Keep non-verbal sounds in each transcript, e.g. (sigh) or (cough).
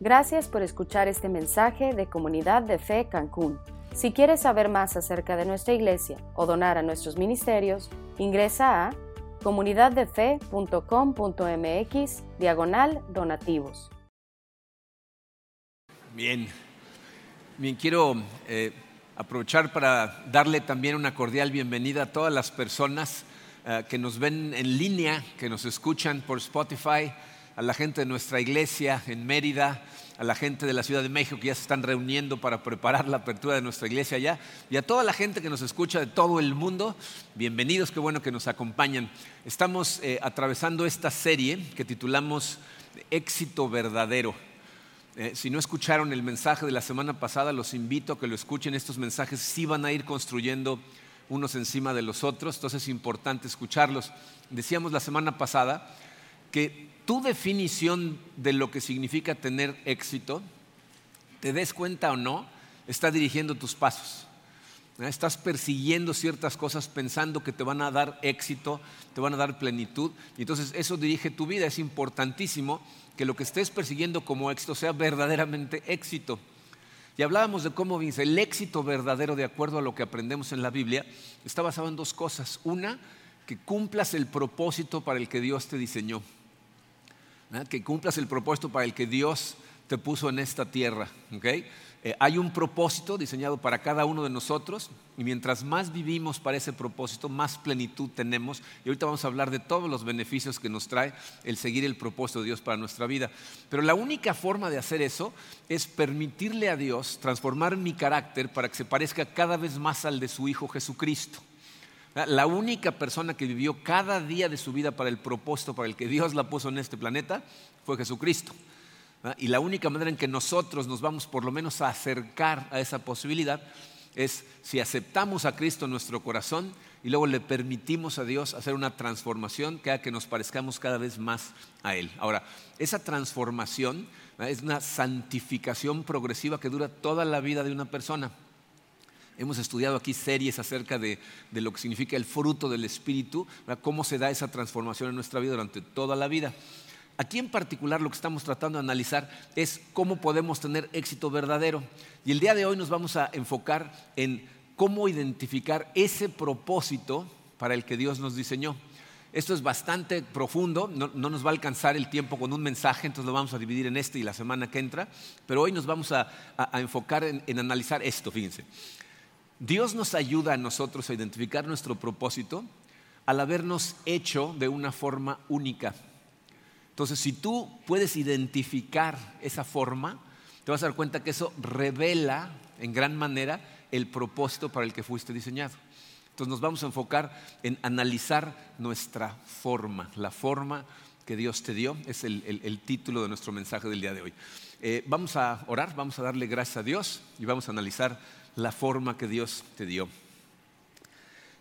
Gracias por escuchar este mensaje de Comunidad de Fe Cancún. Si quieres saber más acerca de nuestra iglesia o donar a nuestros ministerios, ingresa a comunidaddefe.com.mx diagonal donativos. Bien, bien quiero eh, aprovechar para darle también una cordial bienvenida a todas las personas eh, que nos ven en línea, que nos escuchan por Spotify a la gente de nuestra iglesia en Mérida, a la gente de la Ciudad de México que ya se están reuniendo para preparar la apertura de nuestra iglesia allá, y a toda la gente que nos escucha de todo el mundo, bienvenidos, qué bueno que nos acompañan. Estamos eh, atravesando esta serie que titulamos Éxito verdadero. Eh, si no escucharon el mensaje de la semana pasada, los invito a que lo escuchen. Estos mensajes sí van a ir construyendo unos encima de los otros, entonces es importante escucharlos. Decíamos la semana pasada que tu definición de lo que significa tener éxito, te des cuenta o no, está dirigiendo tus pasos. Estás persiguiendo ciertas cosas pensando que te van a dar éxito, te van a dar plenitud. Y entonces eso dirige tu vida. Es importantísimo que lo que estés persiguiendo como éxito sea verdaderamente éxito. Y hablábamos de cómo dice, el éxito verdadero, de acuerdo a lo que aprendemos en la Biblia, está basado en dos cosas. Una, que cumplas el propósito para el que Dios te diseñó que cumplas el propósito para el que Dios te puso en esta tierra. Eh, hay un propósito diseñado para cada uno de nosotros y mientras más vivimos para ese propósito, más plenitud tenemos. Y ahorita vamos a hablar de todos los beneficios que nos trae el seguir el propósito de Dios para nuestra vida. Pero la única forma de hacer eso es permitirle a Dios transformar mi carácter para que se parezca cada vez más al de su Hijo Jesucristo. La única persona que vivió cada día de su vida para el propósito para el que Dios la puso en este planeta fue Jesucristo. Y la única manera en que nosotros nos vamos por lo menos a acercar a esa posibilidad es si aceptamos a Cristo en nuestro corazón y luego le permitimos a Dios hacer una transformación que haga que nos parezcamos cada vez más a Él. Ahora, esa transformación es una santificación progresiva que dura toda la vida de una persona. Hemos estudiado aquí series acerca de, lo que significa el fruto del Espíritu, cómo se da esa transformación en nuestra vida durante toda la vida. Aquí en particular lo que estamos tratando de analizar es cómo podemos tener éxito verdadero. Y el día de hoy nos vamos a enfocar en cómo identificar ese propósito para el que Dios nos diseñó. Esto es bastante profundo, no, nos va a alcanzar el tiempo con un mensaje, entonces lo vamos a dividir en este y la semana que entra, pero hoy nos vamos a, enfocar en analizar esto, fíjense. Dios nos ayuda a nosotros a identificar nuestro propósito al habernos hecho de una forma única. Entonces, si tú puedes identificar esa forma, te vas a dar cuenta que eso revela en gran manera el propósito para el que fuiste diseñado. Entonces nos vamos a enfocar en analizar nuestra forma, la forma que Dios te dio, es el, título de nuestro mensaje del día de hoy. Eh, vamos a orar, vamos a darle gracias a Dios y vamos a analizar la forma que Dios te dio.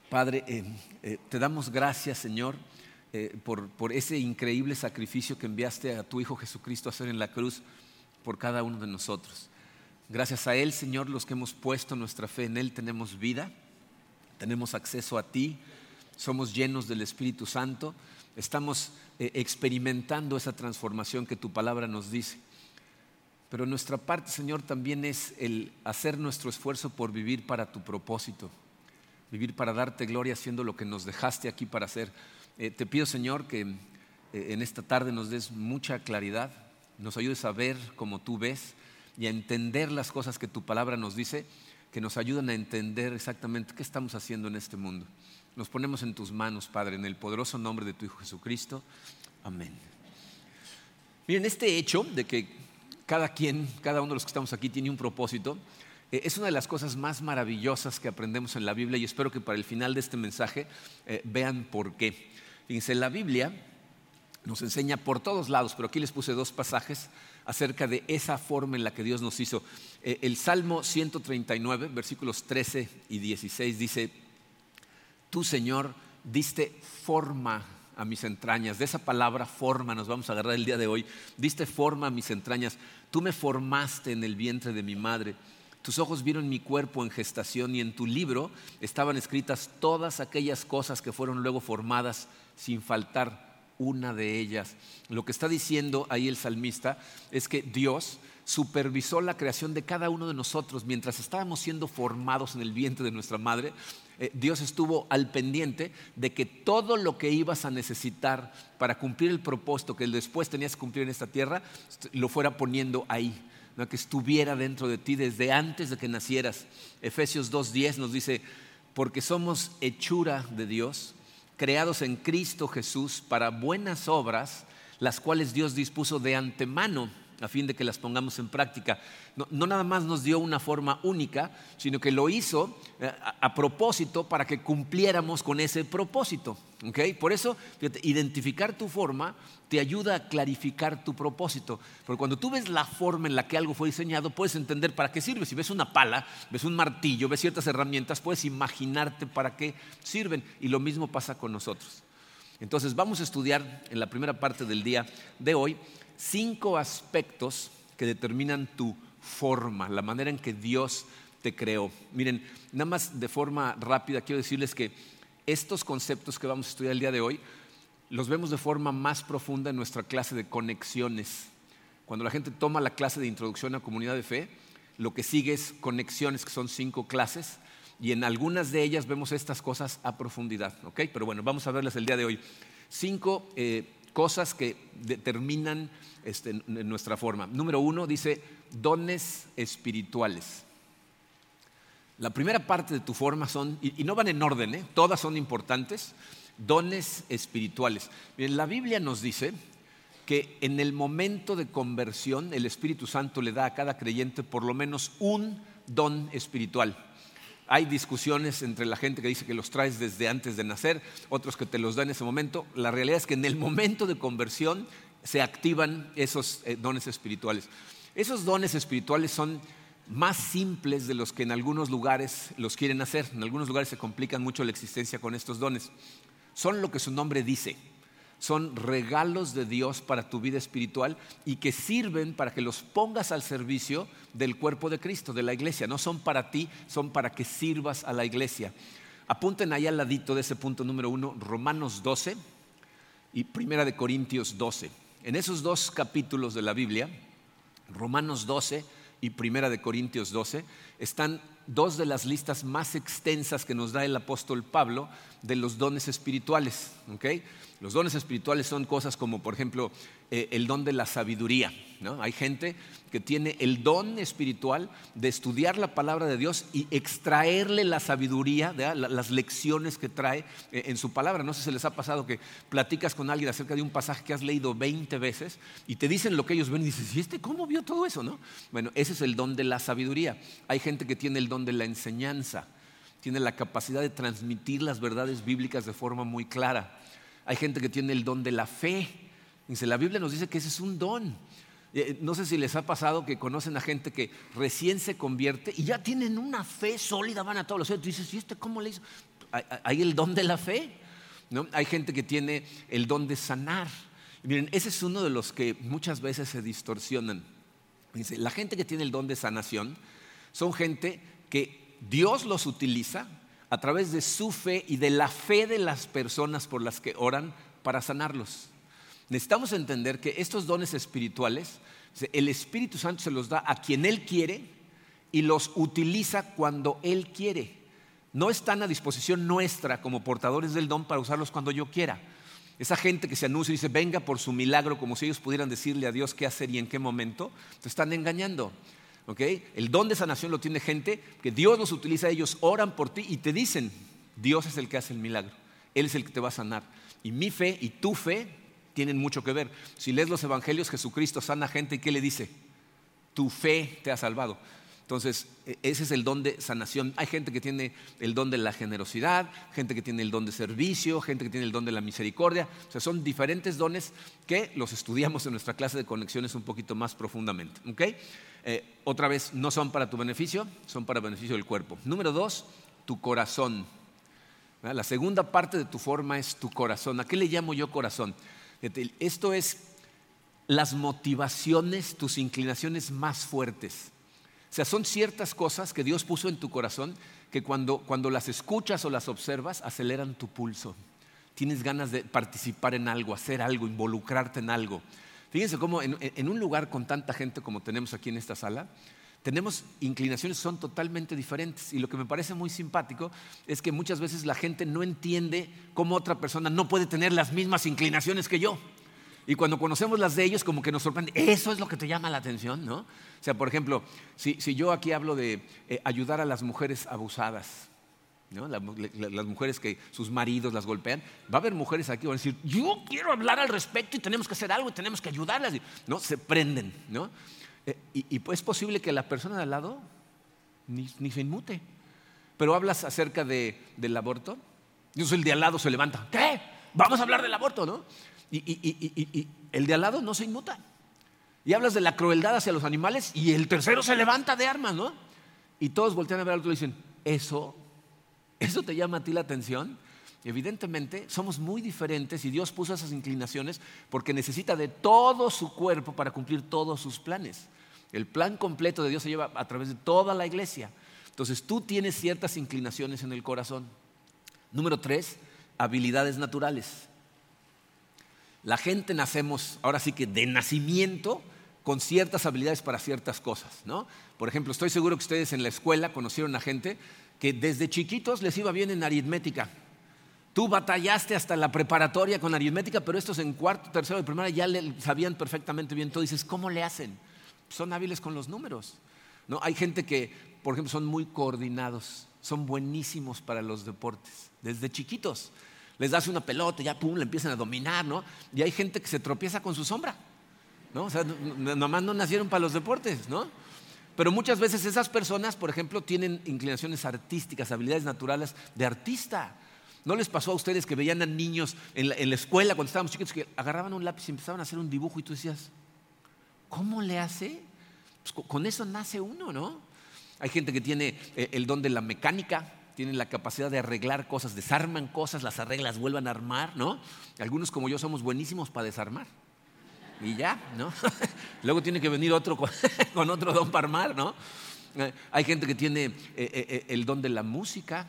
Padre, eh, eh, te damos gracias, Señor, eh, por, por, ese increíble sacrificio que enviaste a tu Hijo Jesucristo a hacer en la cruz por cada uno de nosotros. Gracias a Él, Señor, los que hemos puesto nuestra fe en Él, tenemos vida, tenemos acceso a ti, somos llenos del Espíritu Santo, estamos experimentando esa transformación que tu palabra nos dice. Pero nuestra parte, Señor, también es el hacer nuestro esfuerzo por vivir para tu propósito, vivir para darte gloria haciendo lo que nos dejaste aquí para hacer. Eh, te pido, Señor, que eh, en esta tarde nos des mucha claridad, nos ayudes a ver como tú ves y a entender las cosas que tu palabra nos dice, que nos ayudan a entender exactamente qué estamos haciendo en este mundo. Nos ponemos en tus manos, Padre, en el poderoso nombre de tu Hijo Jesucristo. Amén. Miren, este hecho de que cada quien, cada uno de los que estamos aquí tiene un propósito. Eh, es una de las cosas más maravillosas que aprendemos en la Biblia y espero que para el final de este mensaje eh, vean por qué. Fíjense, la Biblia nos enseña por todos lados, pero aquí les puse dos pasajes acerca de esa forma en la que Dios nos hizo. Eh, el Salmo 139, versículos 13 y 16 dice, tú Señor diste forma a mis entrañas. De esa palabra forma nos vamos a agarrar el día de hoy. Diste forma a mis entrañas. Tú me formaste en el vientre de mi madre. Tus ojos vieron mi cuerpo en gestación y en tu libro estaban escritas todas aquellas cosas que fueron luego formadas sin faltar una de ellas. Lo que está diciendo ahí el salmista es que Dios supervisó la creación de cada uno de nosotros mientras estábamos siendo formados en el vientre de nuestra madre. Eh, Dios estuvo al pendiente de que todo lo que ibas a necesitar para cumplir el propósito que después tenías que cumplir en esta tierra, lo fuera poniendo ahí, que estuviera dentro de ti desde antes de que nacieras. Efesios 2.10 nos dice, porque somos hechura de Dios, creados en Cristo Jesús para buenas obras, las cuales Dios dispuso de antemano a fin de que las pongamos en práctica. No, nada más nos dio una forma única, sino que lo hizo eh, a, propósito para que cumpliéramos con ese propósito. Por eso, identificar tu forma te ayuda a clarificar tu propósito. Porque cuando tú ves la forma en la que algo fue diseñado, puedes entender para qué sirve. Si ves una pala, ves un martillo, ves ciertas herramientas, puedes imaginarte para qué sirven. Y lo mismo pasa con nosotros. Entonces vamos a estudiar en la primera parte del día de hoy cinco aspectos que determinan tu forma, la manera en que Dios te creó. Miren, nada más de forma rápida quiero decirles que estos conceptos que vamos a estudiar el día de hoy los vemos de forma más profunda en nuestra clase de conexiones. Cuando la gente toma la clase de introducción a comunidad de fe, lo que sigue es conexiones, que son cinco clases, y en algunas de ellas vemos estas cosas a profundidad. ¿ok? Pero bueno, vamos a verlas el día de hoy. Cinco eh, cosas que determinan este, nuestra forma. Número uno dice dones espirituales. La primera parte de tu forma son, y, no van en orden, ¿eh? todas son importantes, dones espirituales. la Biblia nos dice que en el momento de conversión el Espíritu Santo le da a cada creyente por lo menos un don espiritual. Hay discusiones entre la gente que dice que los traes desde antes de nacer, otros que te los dan en ese momento. La realidad es que en el momento de conversión se activan esos eh, dones espirituales. Esos dones espirituales son más simples de los que en algunos lugares los quieren hacer. En algunos lugares se complican mucho la existencia con estos dones. Son lo que su nombre dice son regalos de Dios para tu vida espiritual y que sirven para que los pongas al servicio del cuerpo de Cristo, de la iglesia. No son para ti, son para que sirvas a la iglesia. Apunten ahí al ladito de ese punto número uno, Romanos 12 y Primera de Corintios 12. En esos dos capítulos de la Biblia, Romanos 12 y Primera de Corintios 12, están dos de las listas más extensas que nos da el apóstol Pablo de los dones espirituales. Los dones espirituales son cosas como, por ejemplo, eh, el don de la sabiduría. Hay gente que tiene el don espiritual de estudiar la palabra de Dios y extraerle la sabiduría, las lecciones que trae eh, en su palabra. No sé si les ha pasado que platicas con alguien acerca de un pasaje que has leído 20 veces y te dicen lo que ellos ven y dices, ¿y este cómo vio todo eso? ¿no? Bueno, ese es el don de la sabiduría. Hay gente que tiene el don de la enseñanza, tiene la capacidad de transmitir las verdades bíblicas de forma muy clara. Hay gente que tiene el don de la fe. Dice, la Biblia nos dice que ese es un don. Eh, no sé si les ha pasado que conocen a gente que recién se convierte y ya tienen una fe sólida, van a todos los centros. Dices, ¿y este cómo le hizo? Hay el don de la fe. ¿no? Hay gente que tiene el don de sanar. miren, ese es uno de los que muchas veces se distorsionan. Dice, la gente que tiene el don de sanación son gente que Dios los utiliza a través de su fe y de la fe de las personas por las que oran para sanarlos. Necesitamos entender que estos dones espirituales, el Espíritu Santo se los da a quien Él quiere y los utiliza cuando Él quiere. No están a disposición nuestra como portadores del don para usarlos cuando yo quiera. Esa gente que se anuncia y dice, venga por su milagro, como si ellos pudieran decirle a Dios qué hacer y en qué momento, te están engañando. El don de sanación lo tiene gente que Dios los utiliza, ellos oran por ti y te dicen, Dios es el que hace el milagro, Él es el que te va a sanar. Y mi fe y tu fe tienen mucho que ver. Si lees los evangelios, Jesucristo sana gente y ¿qué le dice? Tu fe te ha salvado. Entonces, e, ese es el don de sanación. Hay gente que tiene el don de la generosidad, gente que tiene el don de servicio, gente que tiene el don de la misericordia. O sea, son diferentes dones que los estudiamos en nuestra clase de conexiones un poquito más profundamente. Eh, otra vez, no son para tu beneficio, son para beneficio del cuerpo. Número dos, tu corazón. La segunda parte de tu forma es tu corazón. ¿A qué le llamo yo corazón? Esto es las motivaciones, tus inclinaciones más fuertes. O sea, son ciertas cosas que Dios puso en tu corazón que cuando, cuando las escuchas o las observas aceleran tu pulso, tienes ganas de participar en algo, hacer algo, involucrarte en algo. Fíjense cómo en, un lugar con tanta gente como tenemos aquí en esta sala, tenemos inclinaciones que son totalmente diferentes. Y lo que me parece muy simpático es que muchas veces la gente no entiende cómo otra persona no puede tener las mismas inclinaciones que yo. Y cuando conocemos las de ellos, como que nos sorprende. Eso es lo que te llama la atención, ¿no? O sea, por ejemplo, si, yo aquí hablo de eh, ayudar a las mujeres abusadas, las mujeres que sus maridos las golpean, va a haber mujeres aquí que van a decir, yo quiero hablar al respecto y tenemos que hacer algo y tenemos que ayudarlas. ¿no? Se prenden. ¿no? Eh, y, pues es posible que la persona de al lado ni, se inmute. Pero hablas acerca de, del aborto, y el de al lado se levanta, ¿qué? Vamos a hablar del aborto, ¿no? Y, y el de al lado no se inmuta. Y hablas de la crueldad hacia los animales y el tercero se levanta de armas, ¿no? Y todos voltean a ver al otro y dicen, eso ¿Eso te llama a ti la atención? Evidentemente somos muy diferentes y Dios puso esas inclinaciones porque necesita de todo su cuerpo para cumplir todos sus planes. El plan completo de Dios se lleva a través de toda la iglesia. Entonces tú tienes ciertas inclinaciones en el corazón. Número tres, habilidades naturales. La gente nacemos, ahora sí que de nacimiento, con ciertas habilidades para ciertas cosas. ¿no? Por ejemplo, estoy seguro que ustedes en la escuela conocieron a gente que desde chiquitos les iba bien en aritmética. Tú batallaste hasta la preparatoria con aritmética, pero estos en cuarto, tercero de primaria ya le sabían perfectamente bien todo. Dices, ¿cómo le hacen? Son hábiles con los números. ¿no? Hay gente que, por ejemplo, son muy coordinados, son buenísimos para los deportes, desde chiquitos. Les das una pelota, ya pum, le empiezan a dominar, ¿no? Y hay gente que se tropieza con su sombra, ¿no? O sea, nomás no nacieron para los deportes, ¿no? Pero muchas veces esas personas, por ejemplo, tienen inclinaciones artísticas, habilidades naturales de artista. ¿No les pasó a ustedes que veían a niños en la, escuela cuando estábamos chiquitos que agarraban un lápiz y empezaban a hacer un dibujo y tú decías, ¿cómo le hace? Pues con eso nace uno, ¿no? Hay gente que tiene eh, el don de la mecánica, tiene la capacidad de arreglar cosas, desarman cosas, las arreglas, vuelvan a armar, ¿no? Algunos como yo somos buenísimos para desarmar y ya, ¿no? (laughs) Luego tiene que venir otro (laughs) con, otro don para armar, ¿no? Eh, hay gente que tiene eh, eh, el don de la música,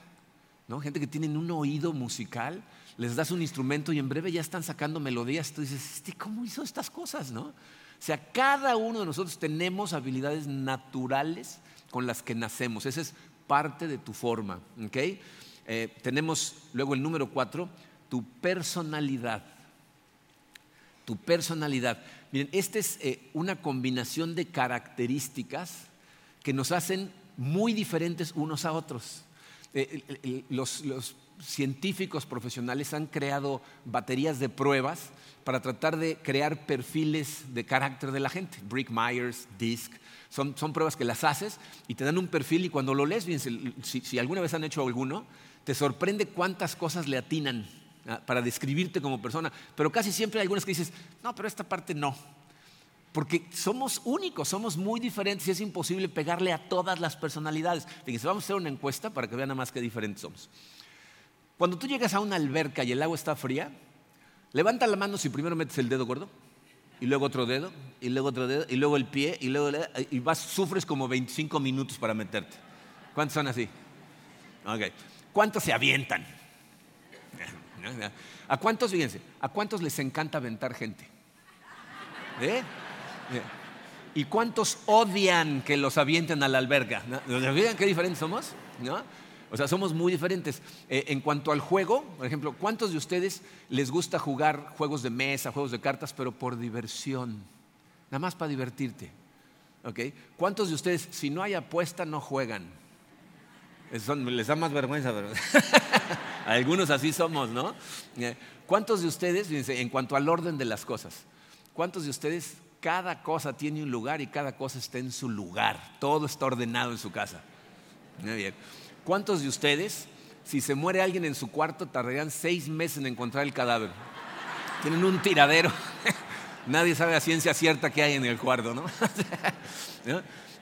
¿no? Gente que tiene un oído musical, les das un instrumento y en breve ya están sacando melodías. Tú dices, este, ¿cómo hizo estas cosas, no? O sea, cada uno de nosotros tenemos habilidades naturales con las que nacemos. Esa es parte de tu forma, ¿ok? tenemos luego el número cuatro, tu personalidad tu personalidad. Miren, esta es eh, una combinación de características que nos hacen muy diferentes unos a otros. Eh, los, científicos profesionales han creado baterías de pruebas para tratar de crear perfiles de carácter de la gente. Brick Myers, DISC, son, pruebas que las haces y te dan un perfil y cuando lo lees, si, si alguna vez han hecho alguno, te sorprende cuántas cosas le atinan para describirte como persona, pero casi siempre hay algunas que dices, no, pero esta parte no. Porque somos únicos, somos muy diferentes y es imposible pegarle a todas las personalidades. Fíjense, vamos a hacer una encuesta para que vean nada más qué diferentes somos. Cuando tú llegas a una alberca y el agua está fría, levanta la mano si primero metes el dedo gordo, y luego otro dedo, y luego otro dedo, y luego el pie, y luego y vas, sufres como 25 minutos para meterte. ¿Cuántos son así? Ok. ¿Cuántos se avientan? ¿A cuántos, fíjense, a cuántos les encanta aventar gente? ¿Eh? ¿Eh? ¿Y cuántos odian que los avienten a la alberga? ¿Ven qué diferentes somos? ¿No? O sea, somos muy diferentes. Eh, en cuanto al juego, por ejemplo, ¿cuántos de ustedes les gusta jugar juegos de mesa, juegos de cartas, pero por diversión? Nada más para divertirte. ¿Okay? ¿Cuántos de ustedes, si no hay apuesta, no juegan? les da más vergüenza, pero (laughs) algunos así somos, ¿no? Eh, ¿Cuántos de ustedes, en cuanto al orden de las cosas, cuántos de ustedes cada cosa tiene un lugar y cada cosa está en su lugar? Todo está ordenado en su casa. Muy bien. ¿Cuántos de ustedes, si se muere alguien en su cuarto, tardarían seis meses en encontrar el cadáver? Tienen un tiradero. (laughs) Nadie sabe a ciencia cierta qué hay en el cuarto, (laughs) ¿no?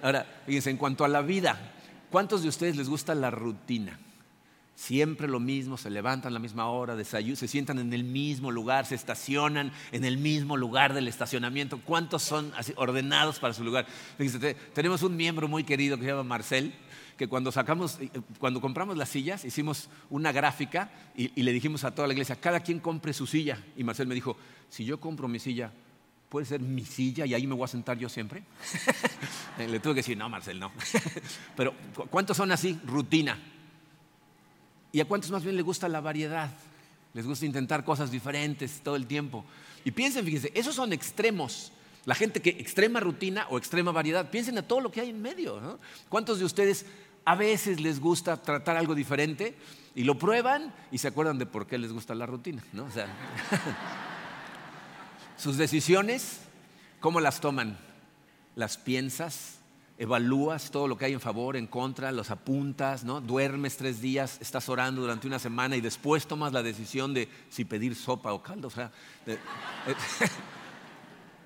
Ahora, fíjense, en cuanto a la vida, ¿Cuántos de ustedes les gusta la rutina? Siempre lo mismo, se levantan a la misma hora, desayunan, se sientan en el mismo lugar, se estacionan en el mismo lugar del estacionamiento. ¿Cuántos son así ordenados para su lugar? Tenemos un miembro muy querido que se llama Marcel, que cuando sacamos, eh, cuando compramos las sillas, hicimos una gráfica y, y le dijimos a toda la iglesia, cada quien compre su silla. Y Marcel me dijo, si yo compro mi silla, ¿puede ser mi silla y ahí me voy a sentar yo siempre? (laughs) le tuve que decir, no, Marcel, no. (laughs) Pero, ¿cuántos son así? Rutina. ¿Y a cuántos más bien les gusta la variedad? Les gusta intentar cosas diferentes todo el tiempo. Y piensen, fíjense, esos son extremos. La gente que extrema rutina o extrema variedad, piensen a todo lo que hay en medio. ¿Cuántos de ustedes a veces les gusta tratar algo diferente y lo prueban y se acuerdan de por qué les gusta la rutina? ¿no? (laughs) Sus decisiones, ¿cómo las toman? ¿Las piensas? Evalúas todo lo que hay en favor, en contra, los apuntas, ¿no? Duermes tres días, estás orando durante una semana y después tomas la decisión de si pedir sopa o caldo. O sea, (laughs)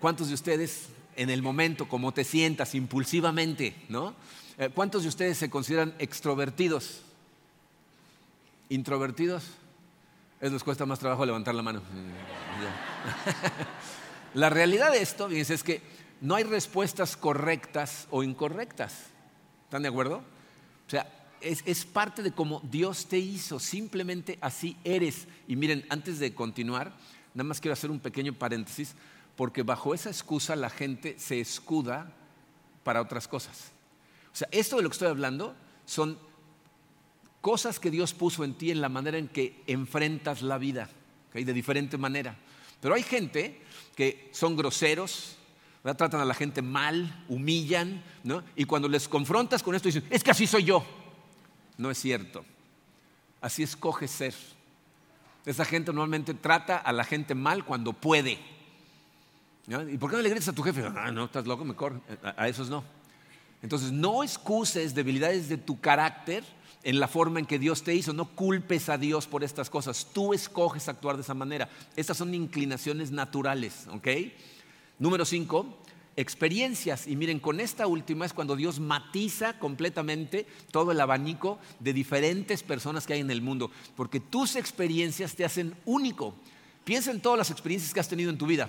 ¿cuántos de ustedes en el momento, como te sientas, impulsivamente, ¿no? Eh, ¿Cuántos de ustedes se consideran extrovertidos? ¿Introvertidos? Es les cuesta más trabajo levantar la mano. (laughs) (laughs) la realidad de esto, es que no hay respuestas correctas o incorrectas. ¿Están de acuerdo? O sea, es, parte de cómo Dios te hizo, simplemente así eres. Y miren, antes de continuar, nada más quiero hacer un pequeño paréntesis, porque bajo esa excusa la gente se escuda para otras cosas. O sea, esto de lo que estoy hablando son cosas que Dios puso en ti en la manera en que enfrentas la vida, de diferente manera. Pero hay gente que son groseros, tratan a la gente mal, humillan, ¿no? y cuando les confrontas con esto dicen, es que así soy yo. No es cierto. Así escoge ser. Esa gente normalmente trata a la gente mal cuando puede. ¿Y por qué no le gritas a tu jefe? Ah, no, estás loco, mejor. A, a esos no. Entonces, no excuses debilidades de tu carácter en la forma en que Dios te hizo. No culpes a Dios por estas cosas. Tú escoges actuar de esa manera. Estas son inclinaciones naturales, ¿ok? Número cinco, experiencias. Y miren, con esta última es cuando Dios matiza completamente todo el abanico de diferentes personas que hay en el mundo, porque tus experiencias te hacen único. Piensa en todas las experiencias que has tenido en tu vida,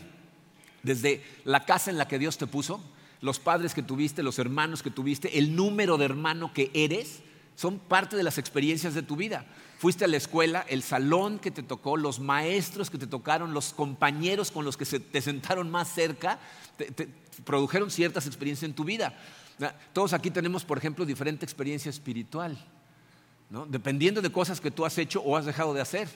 desde la casa en la que Dios te puso, los padres que tuviste, los hermanos que tuviste, el número de hermano que eres, son parte de las experiencias de tu vida. Fuiste a la escuela, el salón que te tocó, los maestros que te tocaron, los compañeros con los que te sentaron más cerca, te, produjeron ciertas experiencias en tu vida. Todos aquí tenemos, por ejemplo, diferente experiencia espiritual, dependiendo de cosas que tú has hecho o has dejado de hacer.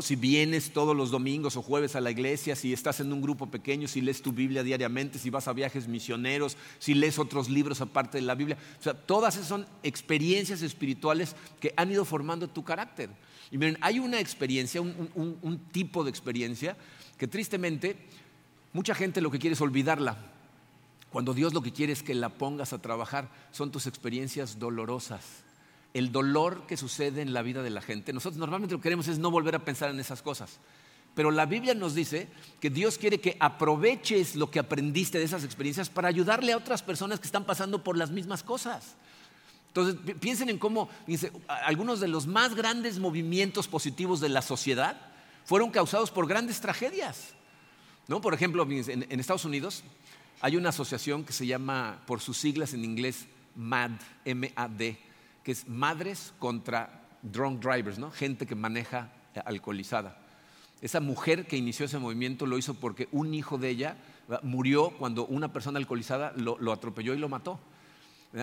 Si vienes todos los domingos o jueves a la iglesia, si estás en un grupo pequeño, si lees tu Biblia diariamente, si vas a viajes misioneros, si lees otros libros aparte de la Biblia. O sea, todas esas son experiencias espirituales que han ido formando tu carácter. Y miren, hay una experiencia, un, un tipo de experiencia que tristemente mucha gente lo que quiere es olvidarla. Cuando Dios lo que quiere es que la pongas a trabajar, son tus experiencias dolorosas el dolor que sucede en la vida de la gente. Nosotros normalmente lo que queremos es no volver a pensar en esas cosas. Pero la Biblia nos dice que Dios quiere que aproveches lo que aprendiste de esas experiencias para ayudarle a otras personas que están pasando por las mismas cosas. Entonces, piensen en cómo algunos de los más grandes movimientos positivos de la sociedad fueron causados por grandes tragedias. ¿No? Por ejemplo, en, en Estados Unidos hay una asociación que se llama, por sus siglas en inglés, MAD, M-A-D, que es madres contra drunk drivers, ¿no? gente que maneja alcoholizada. Esa mujer que inició ese movimiento lo hizo porque un hijo de ella murió cuando una persona alcoholizada lo atropelló y lo mató.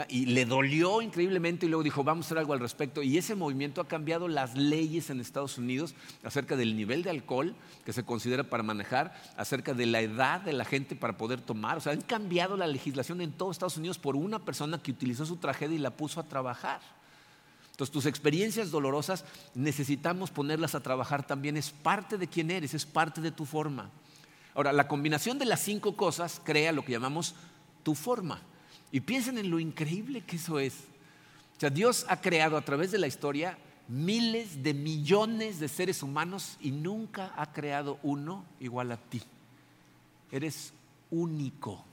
Y le dolió increíblemente y luego dijo, vamos a hacer algo al respecto. Y ese movimiento ha cambiado las leyes en Estados Unidos acerca del nivel de alcohol que se considera para manejar, acerca de la edad de la gente para poder tomar. O sea, han cambiado la legislación en todo Estados Unidos por una persona que utilizó su tragedia y la puso a trabajar. Entonces, tus experiencias dolorosas necesitamos ponerlas a trabajar también. Es parte de quién eres, es parte de tu forma. Ahora, la combinación de las cinco cosas crea lo que llamamos tu forma. Y piensen en lo increíble que eso es. O sea, Dios ha creado a través de la historia miles de millones de seres humanos y nunca ha creado uno igual a ti. Eres único.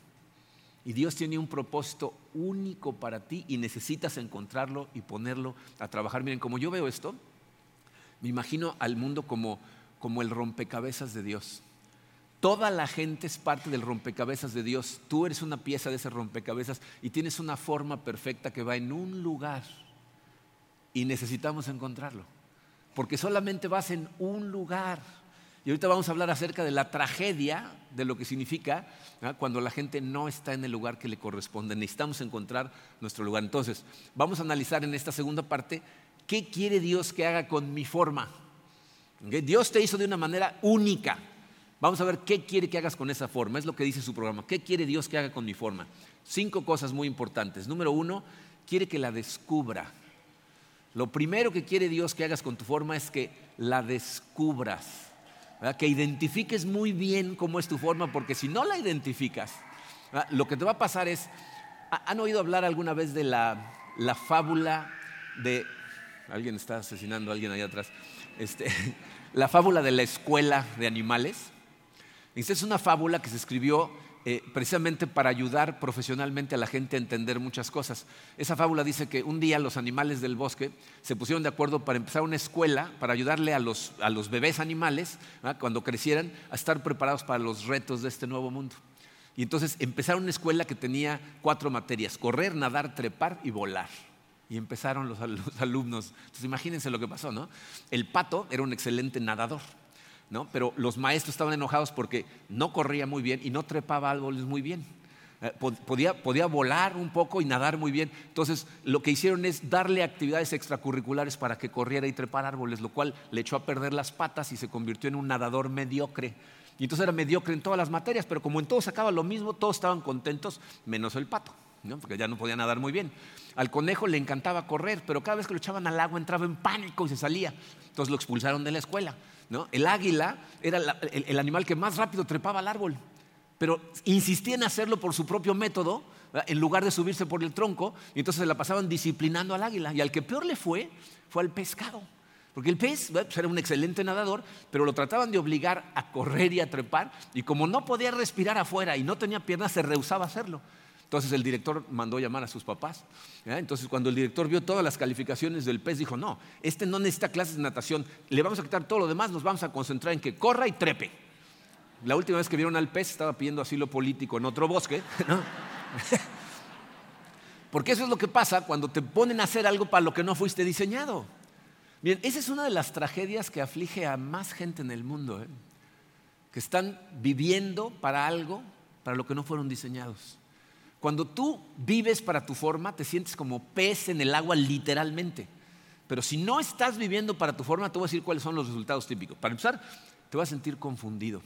Y Dios tiene un propósito único para ti y necesitas encontrarlo y ponerlo a trabajar. Miren, como yo veo esto, Me imagino al mundo como, como el rompecabezas de Dios. Toda la gente es parte del rompecabezas de Dios. Tú eres una pieza de ese rompecabezas y tienes una forma perfecta que va en un lugar. Y necesitamos encontrarlo. Porque solamente vas en un lugar. Y ahorita vamos a hablar acerca de la tragedia, de lo que significa cuando la gente no está en el lugar que le corresponde. Necesitamos encontrar nuestro lugar. Entonces, vamos a analizar en esta segunda parte qué quiere Dios que haga con mi forma. Dios te hizo de una manera única. Vamos a ver qué quiere que hagas con esa forma. Es lo que dice su programa. ¿Qué quiere Dios que haga con mi forma? Cinco cosas muy importantes. Número uno, quiere que la descubra. Lo primero que quiere Dios que hagas con tu forma es que la descubras que identifiques muy bien cómo es tu forma, porque si no la identificas, lo que te va a pasar es, ¿han oído hablar alguna vez de la, fábula de, alguien está asesinando a alguien allá atrás, este, (laughs) la fábula de la escuela de animales? Esta es una fábula que se escribió eh, precisamente para ayudar profesionalmente a la gente a entender muchas cosas. Esa fábula dice que un día los animales del bosque se pusieron de acuerdo para empezar una escuela para ayudarle a los, bebés animales, cuando crecieran, a estar preparados para los retos de este nuevo mundo. Y entonces empezaron una escuela que tenía cuatro materias, correr, nadar, trepar y volar. Y empezaron los, (laughs) los alumnos. Entonces imagínense lo que pasó, ¿no? El pato era un excelente nadador pero los maestros estaban enojados porque no corría muy bien y no trepaba árboles muy bien. Eh, podía, podía, volar un poco y nadar muy bien. Entonces, lo que hicieron es darle actividades extracurriculares para que corriera y trepara árboles, lo cual le echó a perder las patas y se convirtió en un nadador mediocre. Y entonces era mediocre en todas las materias, pero como en todo sacaba lo mismo, todos estaban contentos, menos el pato, porque ya no podía nadar muy bien. Al conejo le encantaba correr, pero cada vez que lo echaban al agua entraba en pánico y se salía. Entonces lo expulsaron de la escuela. El águila era el, animal que más rápido trepaba al árbol, pero insistía en hacerlo por su propio método, en lugar de subirse por el tronco, y entonces se la pasaban disciplinando al águila. Y al que peor le fue, fue al pescado. Porque el pez pues era un excelente nadador, pero lo trataban de obligar a correr y a trepar, y como no podía respirar afuera y no tenía piernas, se rehusaba a hacerlo. Entonces el director mandó llamar a sus papás. Entonces cuando el director vio todas las calificaciones del pez, dijo, no, este no necesita clases de natación, le vamos a quitar todo lo demás, nos vamos a concentrar en que corra y trepe. La última vez que vieron al pez estaba pidiendo asilo político en otro bosque. (laughs) Porque eso es lo que pasa cuando te ponen a hacer algo para lo que no fuiste diseñado. Bien, esa es una de las tragedias que aflige a más gente en el mundo, ¿eh? que están viviendo para algo para lo que no fueron diseñados. Cuando tú vives para tu forma, te sientes como pez en el agua literalmente. Pero si no estás viviendo para tu forma, te voy a decir cuáles son los resultados típicos. Para empezar, te vas a sentir confundido.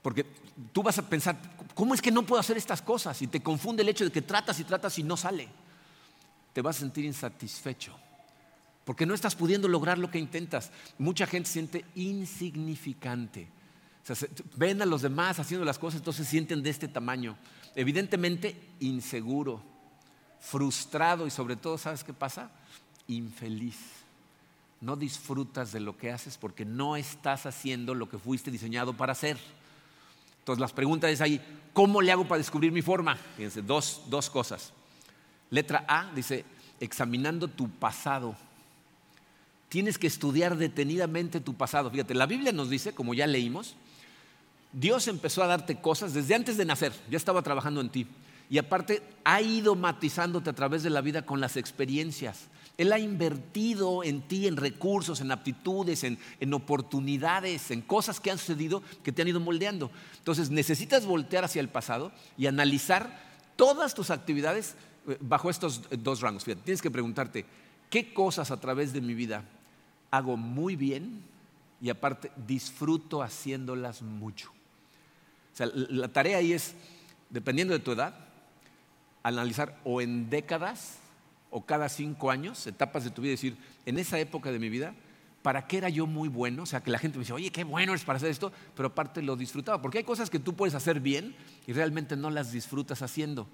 Porque tú vas a pensar, ¿cómo es que no puedo hacer estas cosas? Y te confunde el hecho de que tratas y tratas y no sale. Te vas a sentir insatisfecho. Porque no estás pudiendo lograr lo que intentas. Mucha gente se siente insignificante. ven a los demás haciendo las cosas, entonces sienten de este tamaño evidentemente inseguro, frustrado y sobre todo, ¿sabes qué pasa? Infeliz. No disfrutas de lo que haces porque no estás haciendo lo que fuiste diseñado para hacer. Entonces las preguntas es ahí, ¿cómo le hago para descubrir mi forma? Fíjense, dos, dos cosas. Letra A dice, examinando tu pasado. Tienes que estudiar detenidamente tu pasado. Fíjate, la Biblia nos dice, como ya leímos, Dios empezó a darte cosas desde antes de nacer, ya estaba trabajando en ti. Y aparte ha ido matizándote a través de la vida con las experiencias. Él ha invertido en ti en recursos, en aptitudes, en, oportunidades, en cosas que han sucedido que te han ido moldeando. Entonces necesitas voltear hacia el pasado y analizar todas tus actividades eh, bajo estos dos rangos. tienes que preguntarte, ¿qué cosas a través de mi vida hago muy bien y aparte disfruto haciéndolas mucho? O sea, la tarea ahí es, dependiendo de tu edad, analizar o en décadas o cada cinco años, etapas de tu vida, decir, en esa época de mi vida, ¿para qué era yo muy bueno? O sea, que la gente me dice, oye, qué bueno eres para hacer esto, pero aparte lo disfrutaba. Porque hay cosas que tú puedes hacer bien y realmente no las disfrutas haciendo.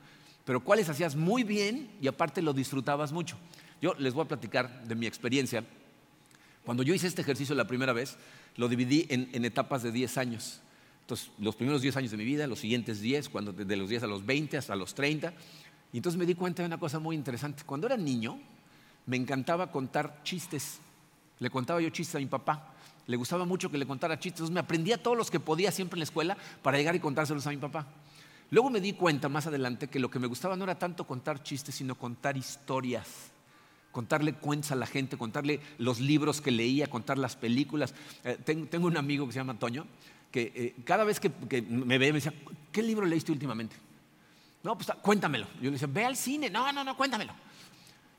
Pero cuáles hacías muy bien y aparte lo disfrutabas mucho. Yo les voy a platicar de mi experiencia. Cuando yo hice este ejercicio la primera vez, lo dividí en, etapas de 10 años. Entonces, los primeros 10 años de mi vida, los siguientes 10, cuando, de los 10 a los 20 hasta los 30. Y entonces me di cuenta de una cosa muy interesante. Cuando era niño, me encantaba contar chistes. Le contaba yo chistes a mi papá. Le gustaba mucho que le contara chistes. Entonces me aprendía todos los que podía siempre en la escuela para llegar y contárselos a mi papá. Luego me di cuenta más adelante que lo que me gustaba no era tanto contar chistes, sino contar historias. Contarle cuentos a la gente, contarle los libros que leía, contar las películas. Eh, tengo, un amigo que se llama Toño, que eh, cada vez que, me ve me decía, ¿qué libro leíste últimamente? No, pues cuéntamelo. Yo le decía, ve al cine. No, no, no, cuéntamelo.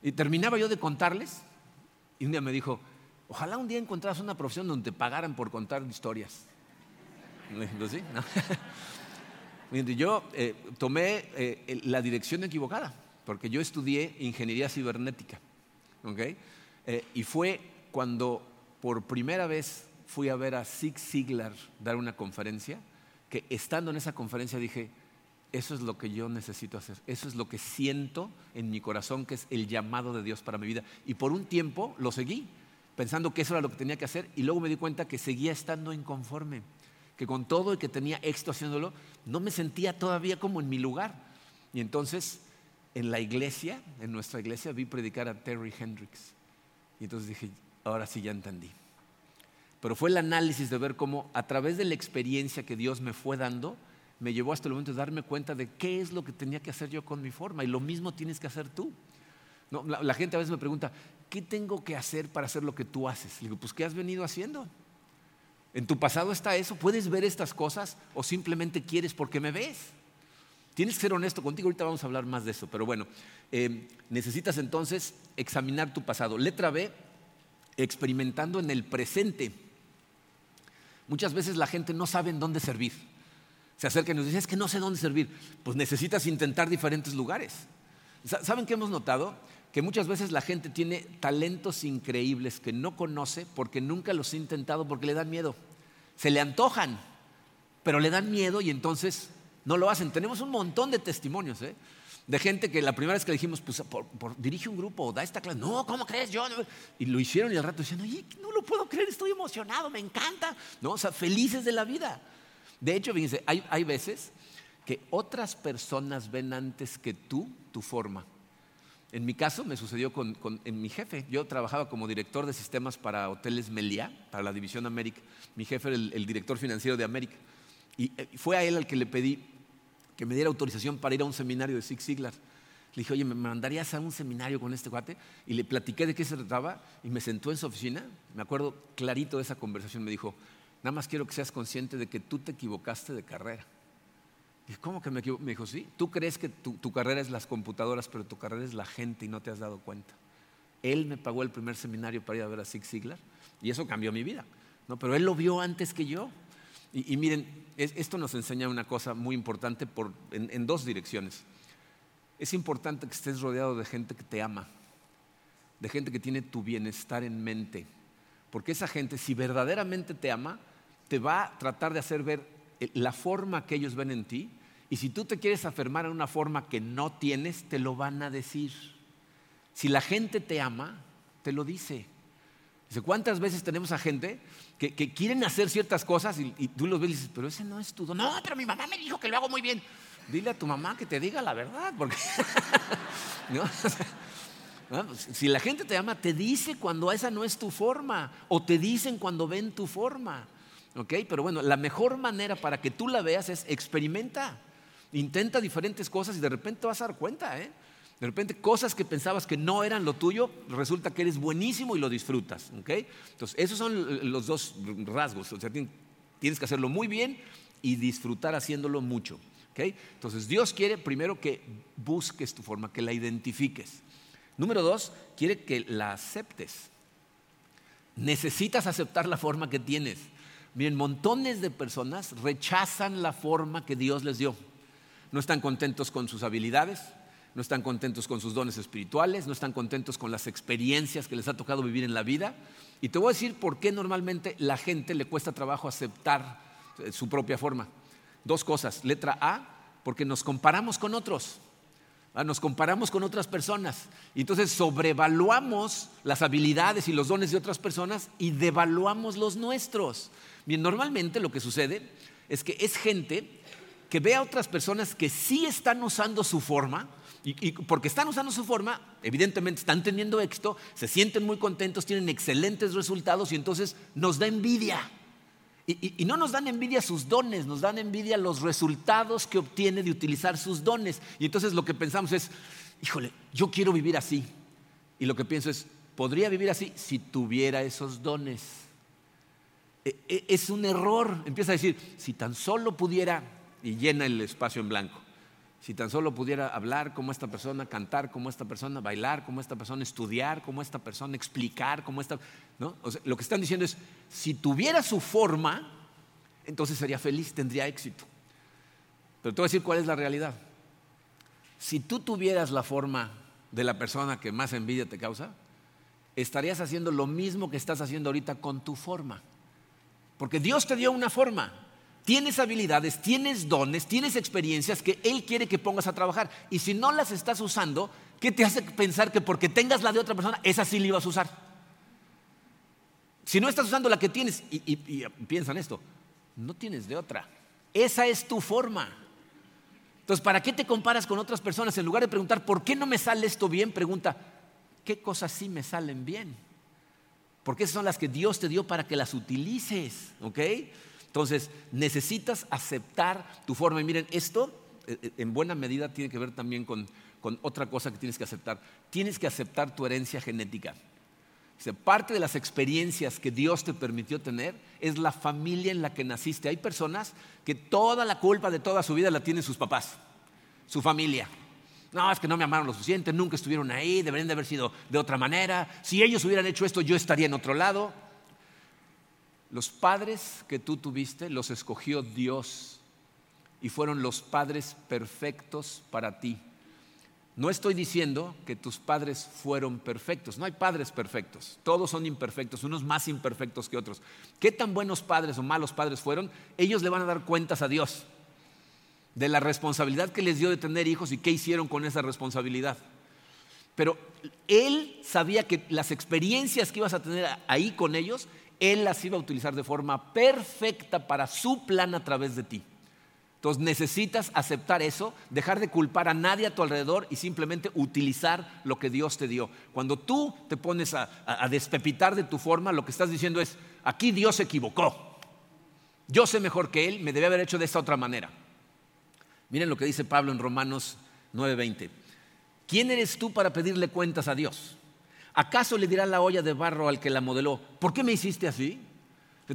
Y terminaba yo de contarles y un día me dijo, ojalá un día encontraras una profesión donde te pagaran por contar historias. Pues sí, ¿no? (laughs) Yo eh, tomé eh, la dirección equivocada, porque yo estudié ingeniería cibernética. Eh, y fue cuando por primera vez fui a ver a Zig Ziglar dar una conferencia, que estando en esa conferencia dije, eso es lo que yo necesito hacer, eso es lo que siento en mi corazón que es el llamado de Dios para mi vida. Y por un tiempo lo seguí, pensando que eso era lo que tenía que hacer, y luego me di cuenta que seguía estando inconforme que con todo y que tenía éxito haciéndolo, no me sentía todavía como en mi lugar. Y entonces en la iglesia, en nuestra iglesia, vi predicar a Terry Hendricks. Y entonces dije, ahora sí ya entendí. Pero fue el análisis de ver cómo a través de la experiencia que Dios me fue dando, me llevó hasta el momento de darme cuenta de qué es lo que tenía que hacer yo con mi forma. Y lo mismo tienes que hacer tú. la, gente a veces me pregunta, ¿qué tengo que hacer para hacer lo que tú haces? Le digo, pues ¿qué has venido haciendo? ¿En tu pasado está eso? ¿Puedes ver estas cosas o simplemente quieres porque me ves? Tienes que ser honesto contigo, ahorita vamos a hablar más de eso, pero bueno, eh, necesitas entonces examinar tu pasado. Letra B, experimentando en el presente. Muchas veces la gente no sabe en dónde servir. Se acerca y nos dice, es que no sé dónde servir. Pues necesitas intentar diferentes lugares. ¿Saben qué hemos notado? que muchas veces la gente tiene talentos increíbles que no conoce porque nunca los ha intentado porque le dan miedo. Se le antojan, pero le dan miedo y entonces no lo hacen. Tenemos un montón de testimonios ¿eh? De gente que la primera vez que dijimos, pues dirige un grupo da esta clase, no, ¿cómo crees yo? Y lo hicieron y al rato decían, no lo puedo creer, estoy emocionado, me encanta. ¿No? O sea, felices de la vida. De hecho, fíjense, hay, hay veces que otras personas ven antes que tú tu forma. En mi caso me sucedió con, en mi jefe. Yo trabajaba como director de sistemas para hoteles Meliá, para la división América. Mi jefe era el, director financiero de América. Y eh, fue a él al que le pedí que me diera autorización para ir a un seminario de Six Siglar. Le dije, oye, ¿me mandarías a un seminario con este cuate? Y le platiqué de qué se trataba y me sentó en su oficina. Me acuerdo clarito de esa conversación. Me dijo, nada más quiero que seas consciente de que tú te equivocaste de carrera. ¿cómo que me equivoco? Me dijo, sí, tú crees que tu, carrera es las computadoras, pero tu carrera es la gente y no te has dado cuenta. Él me pagó el primer seminario para ir a ver a Zig Ziglar y eso cambió mi vida. ¿no? Pero él lo vio antes que yo. Y, miren, esto nos enseña una cosa muy importante en, dos direcciones. Es importante que estés rodeado de gente que te ama, de gente que tiene tu bienestar en mente. Porque esa gente, si verdaderamente te ama, te va a tratar de hacer ver la forma que ellos ven en ti y si tú te quieres afirmar en una forma que no tienes, te lo van a decir. Si la gente te ama, te lo dice. ¿Cuántas veces tenemos a gente que, quieren hacer ciertas cosas y, tú los ves y dices, pero ese no es tu No, pero mi mamá me dijo que lo hago muy bien. Dile a tu mamá que te diga la verdad, porque (laughs) (laughs) pues, si la gente te ama, te dice cuando esa no es tu forma, o te dicen cuando ven tu forma. ¿ok? Pero bueno, la mejor manera para que tú la veas es experimenta. Intenta diferentes cosas y de repente te vas a dar cuenta, ¿eh? De repente cosas que pensabas que no eran lo tuyo, resulta que eres buenísimo y lo disfrutas. Entonces, esos son los dos rasgos. O sea, tienes que hacerlo muy bien y disfrutar haciéndolo mucho, ¿ok? Entonces, Dios quiere primero que busques tu forma, que la identifiques. Número dos, quiere que la aceptes. Necesitas aceptar la forma que tienes. Miren, montones de personas rechazan la forma que Dios les dio no están contentos con sus habilidades, no están contentos con sus dones espirituales, no están contentos con las experiencias que les ha tocado vivir en la vida. Y te voy a decir por qué normalmente la gente le cuesta trabajo aceptar eh, su propia forma. Dos cosas. Letra A, porque nos comparamos con otros. Nos comparamos con otras personas. Y entonces sobrevaluamos las habilidades y los dones de otras personas y devaluamos los nuestros. Bien, normalmente lo que sucede es que es gente que ve a otras personas que sí están usando su forma Y, porque están usando su forma, evidentemente están teniendo éxito, se sienten muy contentos, tienen excelentes resultados y entonces nos da envidia. Y, no nos dan envidia sus dones, nos dan envidia los resultados que obtiene de utilizar sus dones. Y entonces lo que pensamos es, híjole, yo quiero vivir así. Y lo que pienso es, podría vivir así si tuviera esos dones. E, e, es un error. Empieza a decir, si tan solo pudiera, y llena el espacio en blanco. Si tan solo pudiera hablar como esta persona, cantar como esta persona, bailar como esta persona, estudiar como esta persona, explicar como esta... ¿no? lo que están diciendo es, si tuviera su forma, entonces sería feliz, tendría éxito. Pero te voy a decir cuál es la realidad. Si tú tuvieras la forma de la persona que más envidia te causa, estarías haciendo lo mismo que estás haciendo ahorita con tu forma. Porque Dios te dio una forma tienes habilidades, tienes dones, tienes experiencias que Él quiere que pongas a trabajar. Y si no las estás usando, ¿qué te hace pensar que porque tengas la de otra persona, esa sí la ibas a usar? Si no estás usando la que tienes, y, y, piensa en esto, no tienes de otra. Esa es tu forma. Entonces, ¿para qué te comparas con otras personas? En lugar de preguntar, ¿por qué no me sale esto bien? Pregunta, ¿qué cosas sí me salen bien? Porque esas son las que Dios te dio para que las utilices, ¿ok? Entonces, necesitas aceptar tu forma. Y miren, esto eh, eh, en buena medida tiene que ver también con, otra cosa que tienes que aceptar. Tienes que aceptar tu herencia genética. parte de las experiencias que Dios te permitió tener es la familia en la que naciste. Hay personas que toda la culpa de toda su vida la tienen sus papás, su familia. No, es que no me amaron lo suficiente, nunca estuvieron ahí, deberían de haber sido de otra manera. Si ellos hubieran hecho esto, yo estaría en otro lado. Los padres que tú tuviste los escogió Dios y fueron los padres perfectos para ti. No estoy diciendo que tus padres fueron perfectos, no hay padres perfectos, todos son imperfectos, unos más imperfectos que otros. ¿Qué tan buenos padres o malos padres fueron? Ellos le van a dar cuentas a Dios de la responsabilidad que les dio de tener hijos y qué hicieron con esa responsabilidad. Pero él sabía que las experiencias que ibas a tener ahí con ellos él las iba a utilizar de forma perfecta para su plan a través de ti. Entonces necesitas aceptar eso, dejar de culpar a nadie a tu alrededor y simplemente utilizar lo que Dios te dio. Cuando tú te pones a, despepitar de tu forma, lo que estás diciendo es, aquí Dios se equivocó. Yo sé mejor que Él, me debe haber hecho de esta otra manera. Miren lo que dice Pablo en Romanos 9:20. ¿Quién eres tú para pedirle cuentas a Dios? ¿Acaso le dirá la olla de barro al que la modeló, ¿por qué me hiciste así?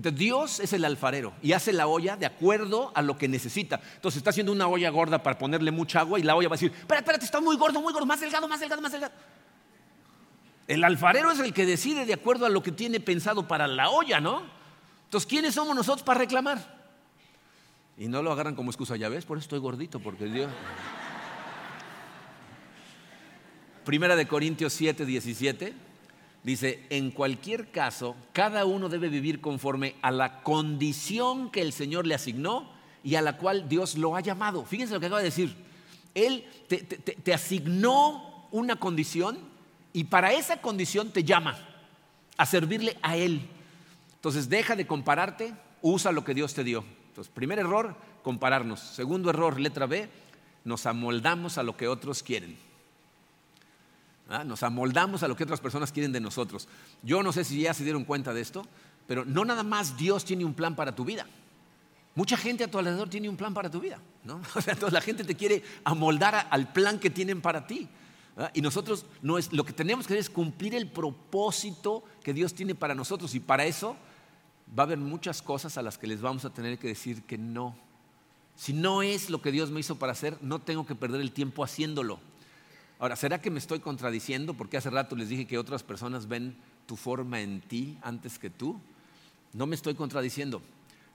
Dios es el alfarero y hace la olla de acuerdo a lo que necesita. Entonces está haciendo una olla gorda para ponerle mucha agua y la olla va a decir, espérate, espérate, está muy gordo, muy gordo, más delgado, más delgado, más delgado. El alfarero es el que decide de acuerdo a lo que tiene pensado para la olla, ¿no? Entonces, ¿quiénes somos nosotros para reclamar? Y no lo agarran como excusa, ya ves, por eso estoy gordito, porque Dios... Primera de Corintios 7, 17 dice, en cualquier caso, cada uno debe vivir conforme a la condición que el Señor le asignó y a la cual Dios lo ha llamado. Fíjense lo que acaba de decir. Él te, te asignó una condición y para esa condición te llama a servirle a Él. Entonces deja de compararte, usa lo que Dios te dio. Entonces, primer error, compararnos. Segundo error, letra B, nos amoldamos a lo que otros quieren. Nos amoldamos a lo que otras personas quieren de nosotros. Yo no sé si ya se dieron cuenta de esto, pero no nada más Dios tiene un plan para tu vida. Mucha gente a tu alrededor tiene un plan para tu vida, ¿no? (laughs) O sea, la gente te quiere amoldar al plan que tienen para ti. Y nosotros no es, lo que tenemos que hacer es cumplir el propósito que Dios tiene para nosotros y para eso va a haber muchas cosas a las que les vamos a tener que decir que no. Si no es lo que Dios me hizo para hacer, no tengo que perder el tiempo haciéndolo. Ahora, ¿será que me estoy contradiciendo? Porque hace rato les dije que otras personas ven tu forma en ti antes que tú. No me estoy contradiciendo.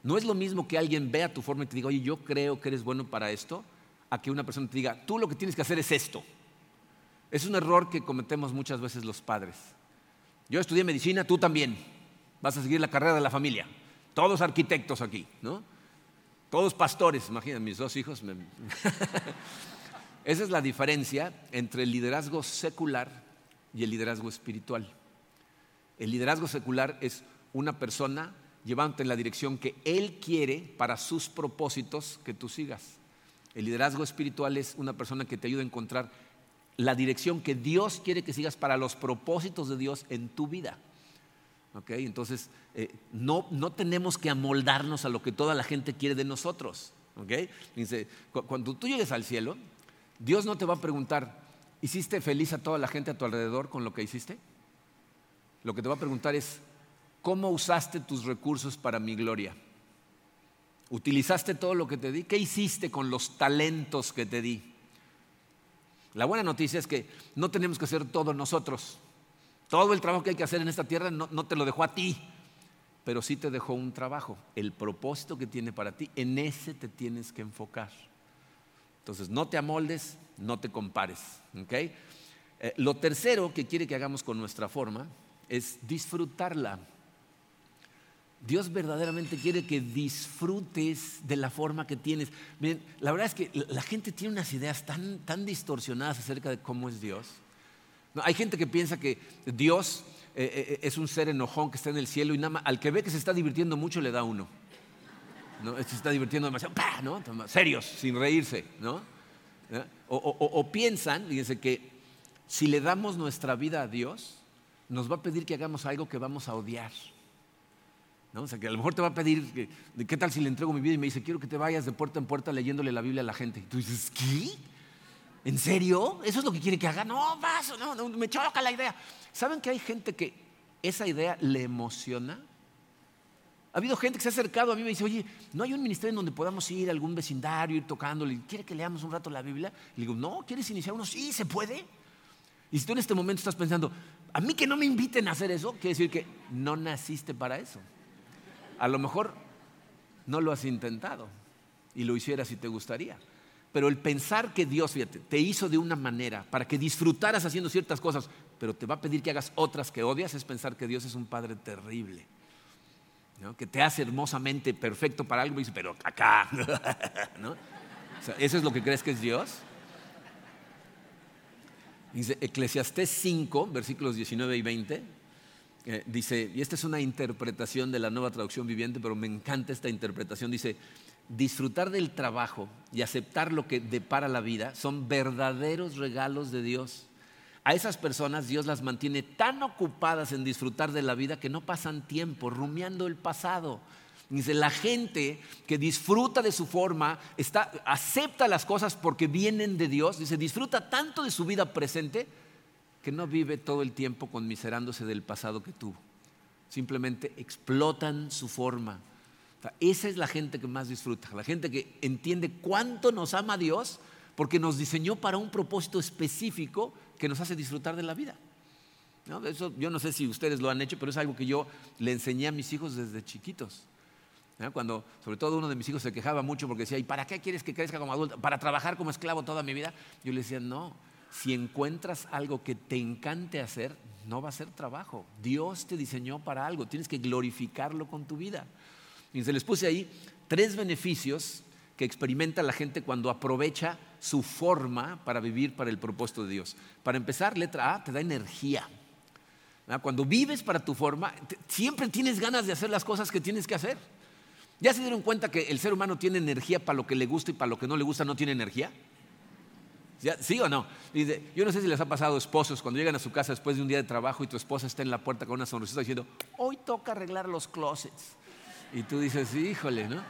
No es lo mismo que alguien vea tu forma y te diga, oye, yo creo que eres bueno para esto, a que una persona te diga, tú lo que tienes que hacer es esto. Es un error que cometemos muchas veces los padres. Yo estudié medicina, tú también. Vas a seguir la carrera de la familia. Todos arquitectos aquí, ¿no? Todos pastores, imagínate, mis dos hijos. (laughs) Esa es la diferencia entre el liderazgo secular y el liderazgo espiritual. El liderazgo secular es una persona llevándote en la dirección que él quiere para sus propósitos que tú sigas. El liderazgo espiritual es una persona que te ayuda a encontrar la dirección que Dios quiere que sigas para los propósitos de Dios en tu vida. ¿Okay? Entonces, eh, no, no, tenemos que amoldarnos a lo que toda la gente quiere de nosotros. ¿Okay? Dice, cuando tú llegues al cielo, Dios no te va a preguntar, ¿hiciste feliz a toda la gente a tu alrededor con lo que hiciste? Lo que te va a preguntar es, ¿cómo usaste tus recursos para mi gloria? ¿Utilizaste todo lo que te di? ¿Qué hiciste con los talentos que te di? La buena noticia es que no tenemos que hacer todo nosotros. Todo el trabajo que hay que hacer en esta tierra no, te lo dejó a ti, pero sí te dejó un trabajo. El propósito que tiene para ti, en ese te tienes que enfocar. Entonces, no te amoldes, no te compares. Eh, lo tercero que quiere que hagamos con nuestra forma es disfrutarla. Dios verdaderamente quiere que disfrutes de la forma que tienes. Miren, la verdad es que la gente tiene unas ideas tan, tan distorsionadas acerca de cómo es Dios. hay gente que piensa que Dios eh, eh, es un ser enojón que está en el cielo y nada más, al que ve que se está divirtiendo mucho le da uno. ¿No? Se está divirtiendo demasiado, ¿no? serios, sin reírse. ¿no? O, o piensan, fíjense, que si le damos nuestra vida a Dios, nos va a pedir que hagamos algo que vamos a odiar. ¿No? O sea, que a lo mejor te va a pedir, ¿qué tal si le entrego mi vida y me dice, quiero que te vayas de puerta en puerta leyéndole la Biblia a la gente? Y tú dices, ¿qué? ¿En serio? ¿Eso es lo que quiere que haga? No, vas, no, me choca la idea. ¿Saben que hay gente que esa idea le emociona? Ha habido gente que se ha acercado a mí y me dice, oye, ¿no hay un ministerio en donde podamos ir a algún vecindario, ir tocándole? ¿Quiere que leamos un rato la Biblia? Le digo, no, ¿quieres iniciar uno? Sí, se puede. Y si tú en este momento estás pensando, a mí que no me inviten a hacer eso, quiere decir que no naciste para eso. A lo mejor no lo has intentado y lo hicieras si te gustaría. Pero el pensar que Dios, fíjate, te hizo de una manera para que disfrutaras haciendo ciertas cosas, pero te va a pedir que hagas otras que odias, es pensar que Dios es un Padre terrible. Que te hace hermosamente perfecto para algo y dice, pero acá. (laughs) ¿Eso es lo que crees que es Dios? Dice Eclesiastés 5, versículos 19 y 20. Eh, dice, y esta es una interpretación de la nueva traducción viviente, pero me encanta esta interpretación, dice, disfrutar del trabajo y aceptar lo que depara la vida son verdaderos regalos de Dios. A esas personas Dios las mantiene tan ocupadas en disfrutar de la vida que no pasan tiempo rumiando el pasado. Dice, la gente que disfruta de su forma, está, acepta las cosas porque vienen de Dios, dice, disfruta tanto de su vida presente que no vive todo el tiempo conmiserándose del pasado que tuvo. Simplemente explotan su forma. esa es la gente que más disfruta, la gente que entiende cuánto nos ama Dios porque nos diseñó para un propósito específico que nos hace disfrutar de la vida. Eso, yo no sé si ustedes lo han hecho, pero es algo que yo le enseñé a mis hijos desde chiquitos. Cuando, sobre todo, uno de mis hijos se quejaba mucho porque decía, ¿y para qué quieres que crezca como adulto? ¿Para trabajar como esclavo toda mi vida? Yo le decía, no, si encuentras algo que te encante hacer, no va a ser trabajo. Dios te diseñó para algo, tienes que glorificarlo con tu vida. Y se les puse ahí tres beneficios que experimenta la gente cuando aprovecha su forma para vivir para el propósito de Dios. Para empezar, letra A, te da energía. Cuando vives para tu forma, siempre tienes ganas de hacer las cosas que tienes que hacer. ¿Ya se dieron cuenta que el ser humano tiene energía para lo que le gusta y para lo que no le gusta no tiene energía? ¿Sí o no? yo no sé si les ha pasado esposos cuando llegan a su casa después de un día de trabajo y tu esposa está en la puerta con una sonrisa diciendo, hoy toca arreglar los closets. Y tú dices, híjole, ¿no?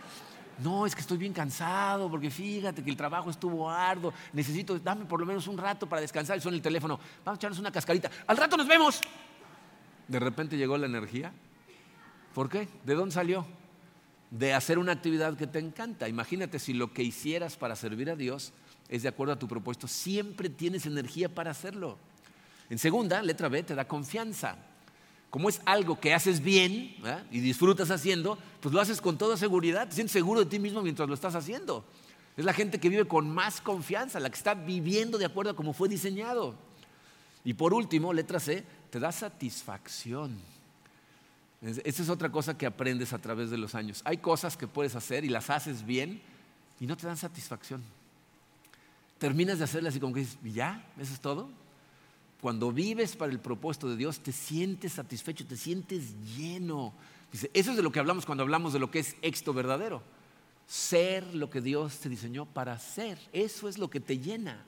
No, es que estoy bien cansado porque fíjate que el trabajo estuvo arduo. Necesito, dame por lo menos un rato para descansar. Y suena el teléfono, vamos a echarnos una cascarita. Al rato nos vemos. De repente llegó la energía. ¿Por qué? ¿De dónde salió? De hacer una actividad que te encanta. Imagínate si lo que hicieras para servir a Dios es de acuerdo a tu propósito, siempre tienes energía para hacerlo. En segunda, letra B, te da confianza. Como es algo que haces bien y disfrutas haciendo, pues lo haces con toda seguridad, te sientes seguro de ti mismo mientras lo estás haciendo. Es la gente que vive con más confianza, la que está viviendo de acuerdo a cómo fue diseñado. Y por último, letra C, te da satisfacción. Esa es otra cosa que aprendes a través de los años. Hay cosas que puedes hacer y las haces bien y no te dan satisfacción terminas de hacerlas y como que dices, ¿ya? ¿Eso es todo? Cuando vives para el propósito de Dios, te sientes satisfecho, te sientes lleno. Eso es de lo que hablamos cuando hablamos de lo que es éxito verdadero. Ser lo que Dios te diseñó para ser. Eso es lo que te llena.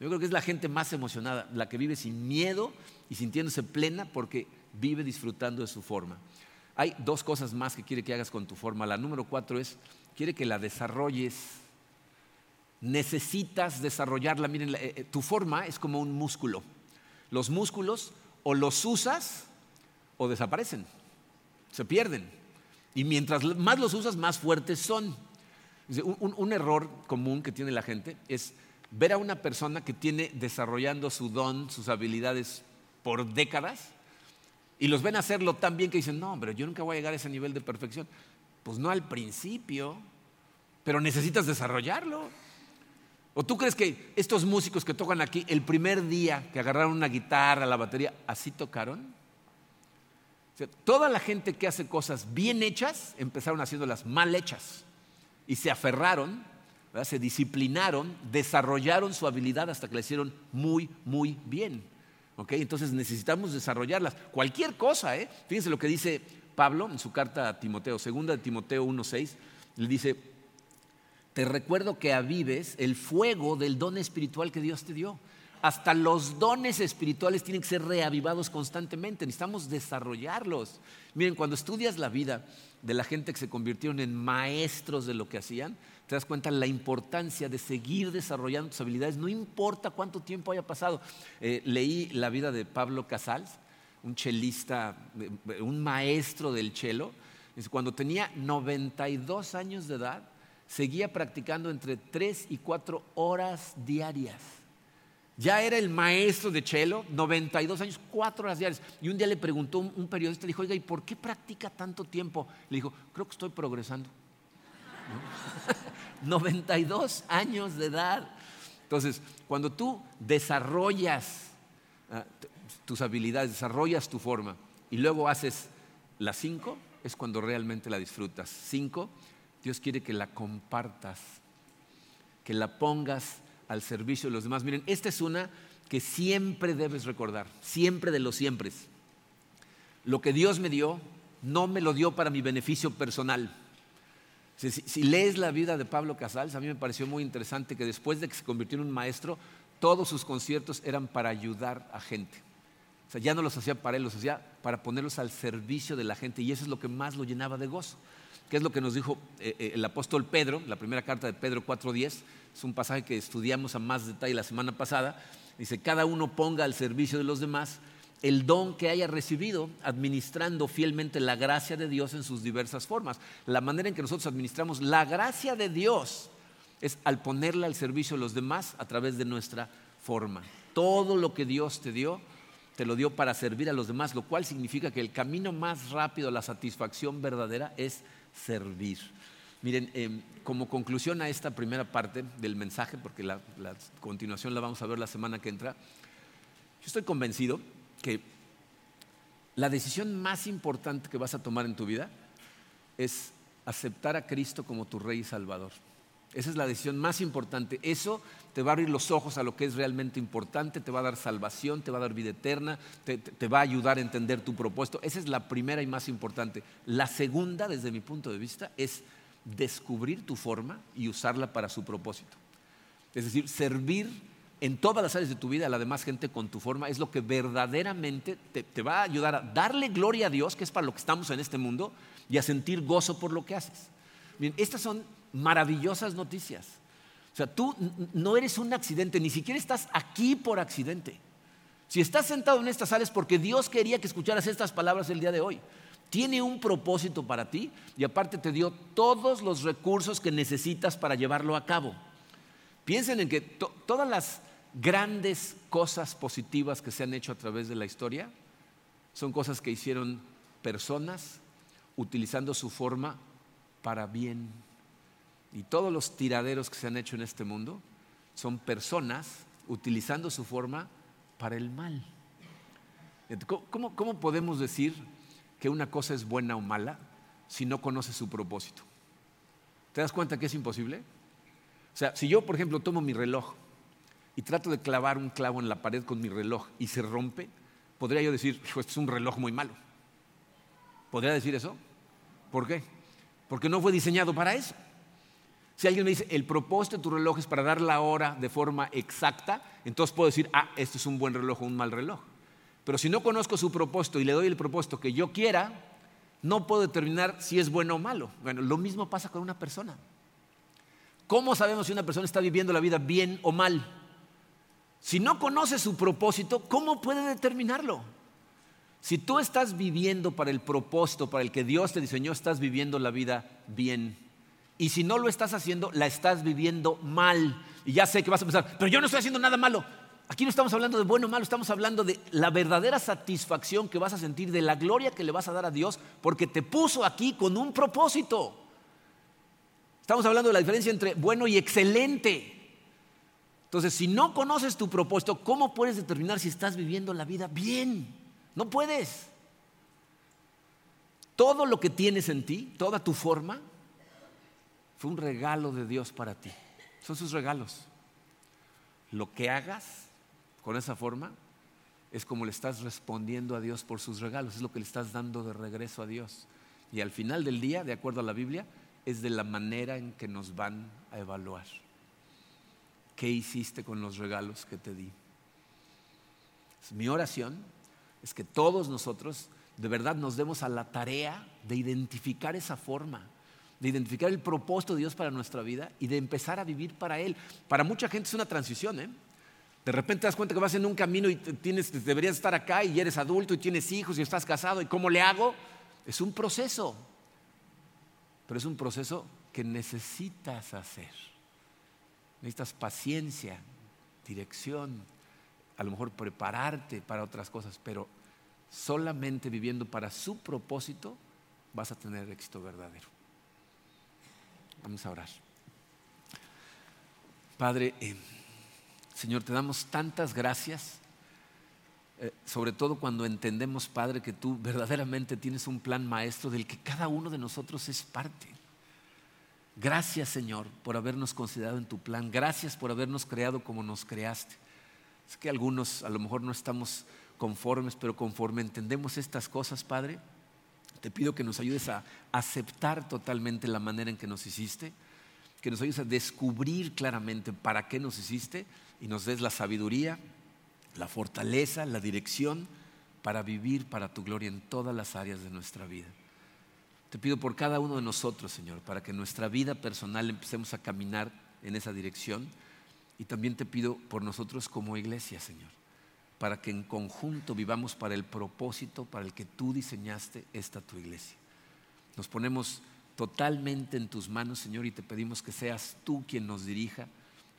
Yo creo que es la gente más emocionada, la que vive sin miedo y sintiéndose plena porque vive disfrutando de su forma. Hay dos cosas más que quiere que hagas con tu forma. La número cuatro es, quiere que la desarrolles. Necesitas desarrollarla. Miren, eh, eh, tu forma es como un músculo. Los músculos o los usas o desaparecen, se pierden. Y mientras más los usas, más fuertes son. un error común que tiene la gente es ver a una persona que tiene desarrollando su don, sus habilidades por décadas, y los ven hacerlo tan bien que dicen, no, pero yo nunca voy a llegar a ese nivel de perfección. Pues no al principio, pero necesitas desarrollarlo. ¿O tú crees que estos músicos que tocan aquí, el primer día que agarraron una guitarra, la batería, así tocaron? toda la gente que hace cosas bien hechas empezaron haciéndolas mal hechas y se aferraron se disciplinaron, desarrollaron su habilidad hasta que la hicieron muy, muy bien. Entonces necesitamos desarrollarlas. Cualquier cosa, ¿eh? Fíjense lo que dice Pablo en su carta a Timoteo, segunda de Timoteo 1.6, le dice, te recuerdo que avives el fuego del don espiritual que Dios te dio. Hasta los dones espirituales tienen que ser reavivados constantemente, necesitamos desarrollarlos. Miren, cuando estudias la vida de la gente que se convirtieron en maestros de lo que hacían, te das cuenta la importancia de seguir desarrollando tus habilidades, no importa cuánto tiempo haya pasado. Eh, leí la vida de Pablo Casals, un chelista, eh, un maestro del chelo. Cuando tenía 92 años de edad, seguía practicando entre 3 y 4 horas diarias. Ya era el maestro de chelo, 92 años, 4 horas diarias. Y un día le preguntó un, un periodista, le dijo, oiga, ¿y por qué practica tanto tiempo? Le dijo, creo que estoy progresando. 92 (laughs) años de edad. Entonces, cuando tú desarrollas ah, tus habilidades, desarrollas tu forma y luego haces las cinco, es cuando realmente la disfrutas. Cinco, Dios quiere que la compartas, que la pongas al servicio de los demás. Miren, esta es una que siempre debes recordar, siempre de los siempre. Lo que Dios me dio, no me lo dio para mi beneficio personal si, lees la vida de Pablo Casals, a mí me pareció muy interesante que después de que se convirtió en un maestro, todos sus conciertos eran para ayudar a gente. O sea, ya no los hacía para él, los hacía para ponerlos al servicio de la gente y eso es lo que más lo llenaba de gozo. Que es lo que nos dijo eh, eh, el apóstol Pedro, la primera carta de Pedro 4.10, es un pasaje que estudiamos a más detalle la semana pasada. Dice, cada uno ponga al servicio de los demás el don que haya recibido, administrando fielmente la gracia de Dios en sus diversas formas. La manera en que nosotros administramos la gracia de Dios es al ponerla al servicio de los demás a través de nuestra forma. Todo lo que Dios te dio, te lo dio para servir a los demás, lo cual significa que el camino más rápido a la satisfacción verdadera es servir. Miren, em, como conclusión a esta primera parte del mensaje, porque la continuación la vamos a ver la semana que entra, yo estoy convencido que la decisión más importante que vas a tomar en tu vida es aceptar a Cristo como tu Rey y Salvador. Esa es la decisión más importante. Eso te va a abrir los ojos a lo que es realmente importante, te va a dar salvación, te va a dar vida eterna, te, va a ayudar a entender tu propósito. Esa es la primera y más importante. La segunda, desde mi punto de vista, es descubrir tu forma y usarla para su propósito. Es decir, servir en todas las áreas de tu vida a la demás gente con tu forma es lo que verdaderamente te, va a ayudar a darle gloria a Dios, que es para lo que estamos en este mundo, y a sentir gozo por lo que haces. Estas son maravillosas noticias. O sea, tú no eres un accidente, ni siquiera estás aquí por accidente. Si estás sentado en estas sala es porque Dios quería que escucharas estas palabras el día de hoy. Tiene un propósito para ti y aparte te dio todos los recursos que necesitas para llevarlo a cabo. Piensen en que todas las grandes cosas positivas que se han hecho a través de la historia son cosas que hicieron personas utilizando su forma para bien. Y todos los tiraderos que se han hecho en este mundo son personas utilizando su forma para el mal. ¿Cómo, podemos decir que una cosa es buena o mala si no conoce su propósito? ¿Te das cuenta que es imposible? O sea, si yo, por ejemplo, tomo mi reloj y trato de clavar un clavo en la pared con mi reloj y se rompe, podría yo decir, este es un reloj muy malo. ¿Podría decir eso? ¿Por qué? Porque no fue diseñado para eso. Si alguien me dice, el propósito de tu reloj es para dar la hora de forma exacta, entonces puedo decir, ah, esto es un buen reloj o un mal reloj. Pero si no conozco su propósito y le doy el propósito que yo quiera, no puedo determinar si es bueno o malo. Bueno, lo mismo pasa con una persona. ¿Cómo sabemos si una persona está viviendo la vida bien o mal? Si no conoce su propósito, ¿cómo puede determinarlo? Si tú estás viviendo para el propósito para el que Dios te diseñó, estás viviendo la vida bien. Y si no lo estás haciendo, la estás viviendo mal. Y ya sé que vas a pensar, pero yo no estoy haciendo nada malo. Aquí no estamos hablando de bueno o malo, estamos hablando de la verdadera satisfacción que vas a sentir, de la gloria que le vas a dar a Dios, porque te puso aquí con un propósito. Estamos hablando de la diferencia entre bueno y excelente. Entonces, si no conoces tu propósito, ¿cómo puedes determinar si estás viviendo la vida bien? No puedes. Todo lo que tienes en ti, toda tu forma, un regalo de Dios para ti. Son sus regalos. Lo que hagas con esa forma es como le estás respondiendo a Dios por sus regalos, es lo que le estás dando de regreso a Dios. Y al final del día, de acuerdo a la Biblia, es de la manera en que nos van a evaluar. ¿Qué hiciste con los regalos que te di? mi oración es que todos nosotros de verdad nos demos a la tarea de identificar esa forma, de identificar el propósito de Dios para nuestra vida y de empezar a vivir para Él. Para mucha gente es una transición, ¿eh? De repente te das cuenta que vas en un camino y tienes, deberías estar acá y eres adulto y tienes hijos y estás casado. ¿Y cómo le hago? Es un proceso. Pero es un proceso que necesitas hacer. Necesitas paciencia, dirección, a lo mejor prepararte para otras cosas, pero solamente viviendo para su propósito vas a tener éxito verdadero. Vamos a orar. Padre, eh, Señor, te damos tantas gracias, eh, sobre todo cuando entendemos, Padre, que tú verdaderamente tienes un plan maestro del que cada uno de nosotros es parte. Gracias, Señor, por habernos considerado en tu plan. Gracias por habernos creado como nos creaste. Es que algunos a lo mejor no estamos conformes, pero conforme entendemos estas cosas, Padre, te pido que nos ayudes a aceptar totalmente la manera en que nos hiciste, que nos ayudes a descubrir claramente para qué nos hiciste y nos des la sabiduría, la fortaleza, la dirección para vivir para tu gloria en todas las áreas de nuestra vida. Te pido por cada uno de nosotros, Señor, para que nuestra vida personal empecemos a caminar en esa dirección. Y también te pido por nosotros como iglesia, Señor, para que en conjunto vivamos para el propósito para el que tú diseñaste esta tu iglesia. Nos ponemos totalmente en tus manos, Señor, y te pedimos que seas tú quien nos dirija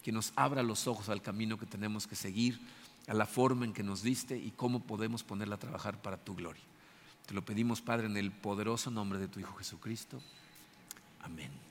que nos abra los ojos al camino que tenemos que seguir, a la forma en que nos diste y cómo podemos ponerla a trabajar para tu gloria. Te lo pedimos, Padre, en el poderoso nombre de tu Hijo Jesucristo. Amén.